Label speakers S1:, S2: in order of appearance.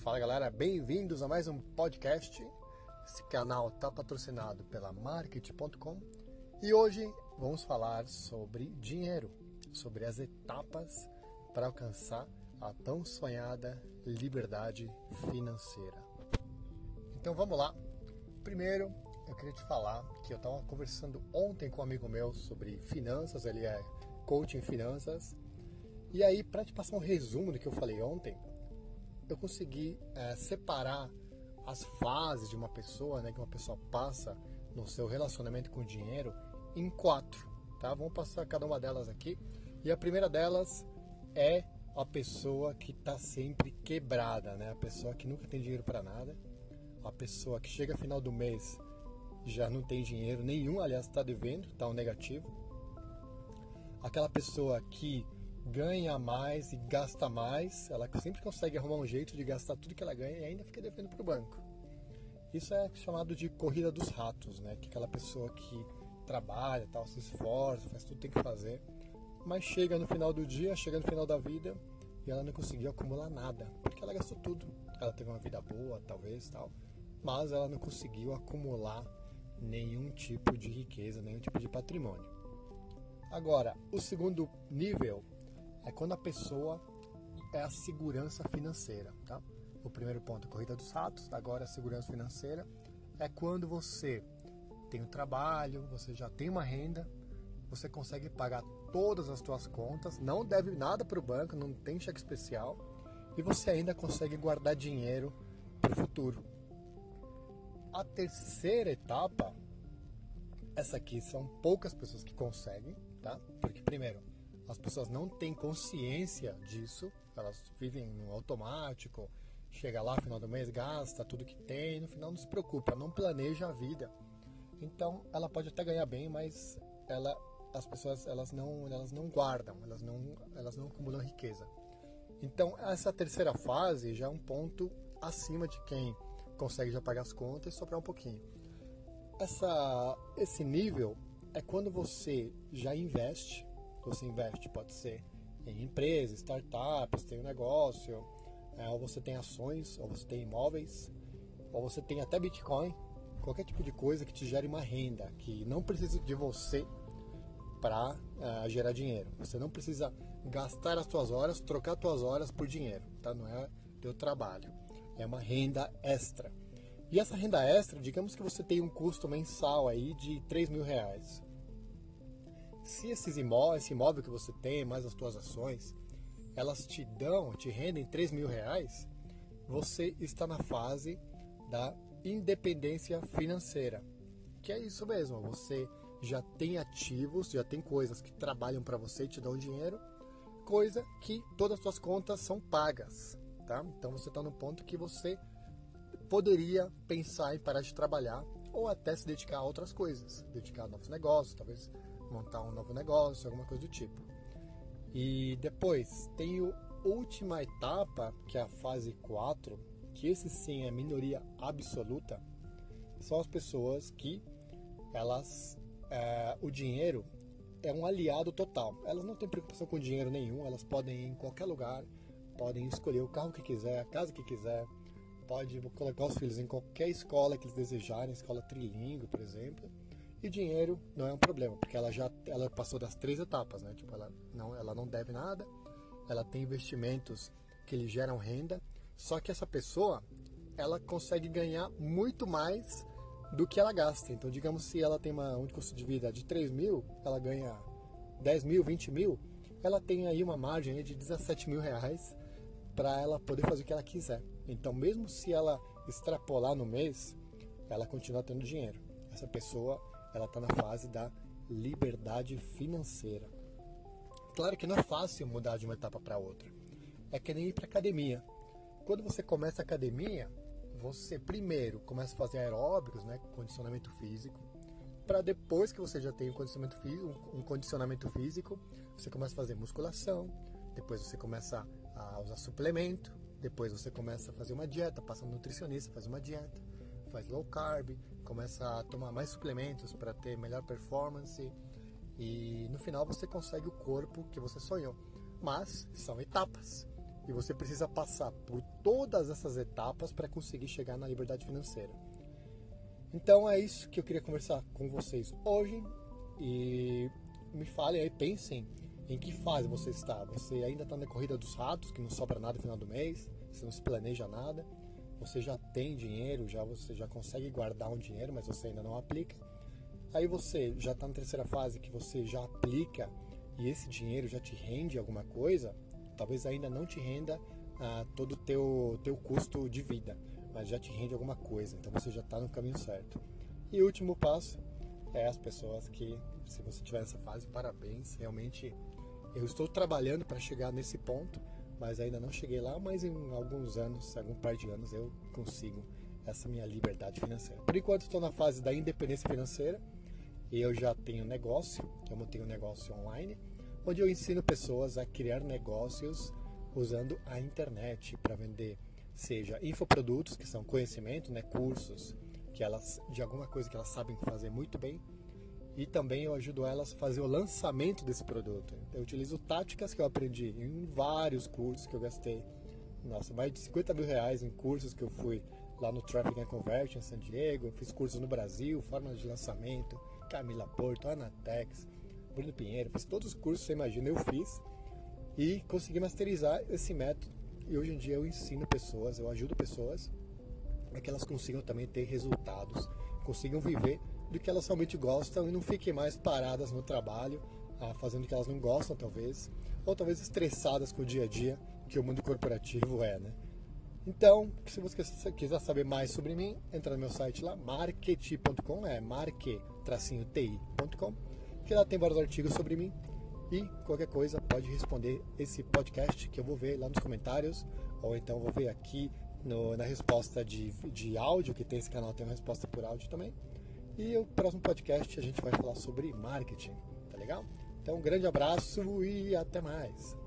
S1: Fala galera, bem-vindos a mais um podcast. Esse canal está patrocinado pela Market.com e hoje vamos falar sobre dinheiro, sobre as etapas para alcançar a tão sonhada liberdade financeira. Então vamos lá. Primeiro, eu queria te falar que eu estava conversando ontem com um amigo meu sobre finanças, ele é coaching em finanças. E aí, para te passar um resumo do que eu falei ontem, eu consegui é, separar as fases de uma pessoa, né, que uma pessoa passa no seu relacionamento com o dinheiro, em quatro, tá? Vamos passar cada uma delas aqui. E a primeira delas é a pessoa que está sempre quebrada, né? A pessoa que nunca tem dinheiro para nada, a pessoa que chega final do mês já não tem dinheiro nenhum, aliás, está devendo, está um negativo. Aquela pessoa que ganha mais e gasta mais, ela sempre consegue arrumar um jeito de gastar tudo que ela ganha e ainda fica devendo para o banco. Isso é chamado de corrida dos ratos, né? Que aquela pessoa que trabalha, tal, se esforça, faz tudo que tem que fazer, mas chega no final do dia, chega no final da vida e ela não conseguiu acumular nada, porque ela gastou tudo. Ela teve uma vida boa, talvez, tal, mas ela não conseguiu acumular nenhum tipo de riqueza, nenhum tipo de patrimônio. Agora, o segundo nível é quando a pessoa é a segurança financeira, tá? O primeiro ponto é corrida dos ratos, agora a segurança financeira é quando você tem um trabalho, você já tem uma renda, você consegue pagar todas as suas contas, não deve nada para o banco, não tem cheque especial e você ainda consegue guardar dinheiro para o futuro. A terceira etapa, essa aqui são poucas pessoas que conseguem, tá? Porque primeiro, as pessoas não têm consciência disso, elas vivem no automático, chega lá no final do mês, gasta tudo que tem, no final não se preocupa, não planeja a vida. Então, ela pode até ganhar bem, mas ela, as pessoas elas não, elas não guardam, elas não, elas não acumulam riqueza. Então, essa terceira fase já é um ponto acima de quem consegue já pagar as contas e sobrar um pouquinho. Essa, esse nível é quando você já investe, você investe pode ser em empresas, startups, tem um negócio, é, ou você tem ações, ou você tem imóveis, ou você tem até Bitcoin, qualquer tipo de coisa que te gere uma renda, que não precisa de você para é, gerar dinheiro. Você não precisa gastar as suas horas, trocar as suas horas por dinheiro, tá? Não é teu trabalho, é uma renda extra. E essa renda extra, digamos que você tem um custo mensal aí de 3 mil reais se esses imóveis, esse imóvel que você tem, mais as suas ações, elas te dão, te rendem 3 mil reais, você está na fase da independência financeira. Que é isso mesmo, você já tem ativos, já tem coisas que trabalham para você e te dão dinheiro, coisa que todas as suas contas são pagas, tá? Então você está no ponto que você poderia pensar em parar de trabalhar ou até se dedicar a outras coisas, dedicar a novos negócios, talvez montar um novo negócio, alguma coisa do tipo. E depois tem a última etapa, que é a fase 4, que esse sim é minoria absoluta, são as pessoas que elas é, o dinheiro é um aliado total. Elas não têm preocupação com dinheiro nenhum, elas podem ir em qualquer lugar, podem escolher o carro que quiser, a casa que quiser, pode colocar os filhos em qualquer escola que eles desejarem, escola trilingue, por exemplo e dinheiro não é um problema, porque ela já ela passou das três etapas, né? Tipo, ela não, ela não deve nada, ela tem investimentos que lhe geram renda, só que essa pessoa ela consegue ganhar muito mais do que ela gasta. Então, digamos, se ela tem uma, um custo de vida de 3 mil, ela ganha 10 mil, 20 mil, ela tem aí uma margem de 17 mil reais para ela poder fazer o que ela quiser. Então, mesmo se ela extrapolar no mês, ela continua tendo dinheiro. Essa pessoa ela está na fase da liberdade financeira. Claro que não é fácil mudar de uma etapa para outra. É que nem ir para academia. Quando você começa a academia, você primeiro começa a fazer aeróbicos, né, condicionamento físico, para depois que você já tem um condicionamento físico, um condicionamento físico, você começa a fazer musculação, depois você começa a usar suplemento, depois você começa a fazer uma dieta, passa no nutricionista, faz uma dieta, faz low carb, começa a tomar mais suplementos para ter melhor performance e no final você consegue o corpo que você sonhou. Mas são etapas. e você precisa passar por todas essas etapas para conseguir chegar na liberdade financeira. Então é isso que eu queria conversar com vocês hoje e me falem aí, pensem em que fase você está. Você ainda está na corrida dos ratos, que não sobra nada no final do mês, você não se planeja nada, você já tem dinheiro, já você já consegue guardar um dinheiro, mas você ainda não aplica. Aí você já está na terceira fase que você já aplica e esse dinheiro já te rende alguma coisa, talvez ainda não te renda ah, todo o teu, teu custo de vida, mas já te rende alguma coisa, então você já está no caminho certo. E o último passo é as pessoas que, se você tiver nessa fase, parabéns, realmente eu estou trabalhando para chegar nesse ponto, mas ainda não cheguei lá, mas em alguns anos, algum par de anos, eu consigo essa minha liberdade financeira. Por enquanto estou na fase da independência financeira, eu já tenho negócio, eu montei um negócio online, onde eu ensino pessoas a criar negócios usando a internet para vender, seja infoprodutos, que são conhecimento, né, cursos, que elas de alguma coisa que elas sabem fazer muito bem, e também eu ajudo elas a fazer o lançamento desse produto. Eu utilizo táticas que eu aprendi em vários cursos que eu gastei, nossa, mais de 50 mil reais em cursos que eu fui lá no Traffic and Conversion em San Diego, fiz cursos no Brasil, formas de lançamento, Camila Porto, Anatex, Bruno Pinheiro, fiz todos os cursos você imagina, eu fiz. E consegui masterizar esse método. E hoje em dia eu ensino pessoas, eu ajudo pessoas a que elas consigam também ter resultados, consigam viver do que elas realmente gostam e não fiquem mais paradas no trabalho, ah, fazendo o que elas não gostam, talvez, ou talvez estressadas com o dia a dia, que o mundo corporativo é, né? Então, se você quiser saber mais sobre mim, entra no meu site lá, market.com, é marque-ti.com, que lá tem vários artigos sobre mim. E qualquer coisa pode responder esse podcast que eu vou ver lá nos comentários, ou então vou ver aqui no, na resposta de, de áudio, que tem esse canal, tem uma resposta por áudio também. E o próximo podcast a gente vai falar sobre marketing, tá legal? Então, um grande abraço e até mais!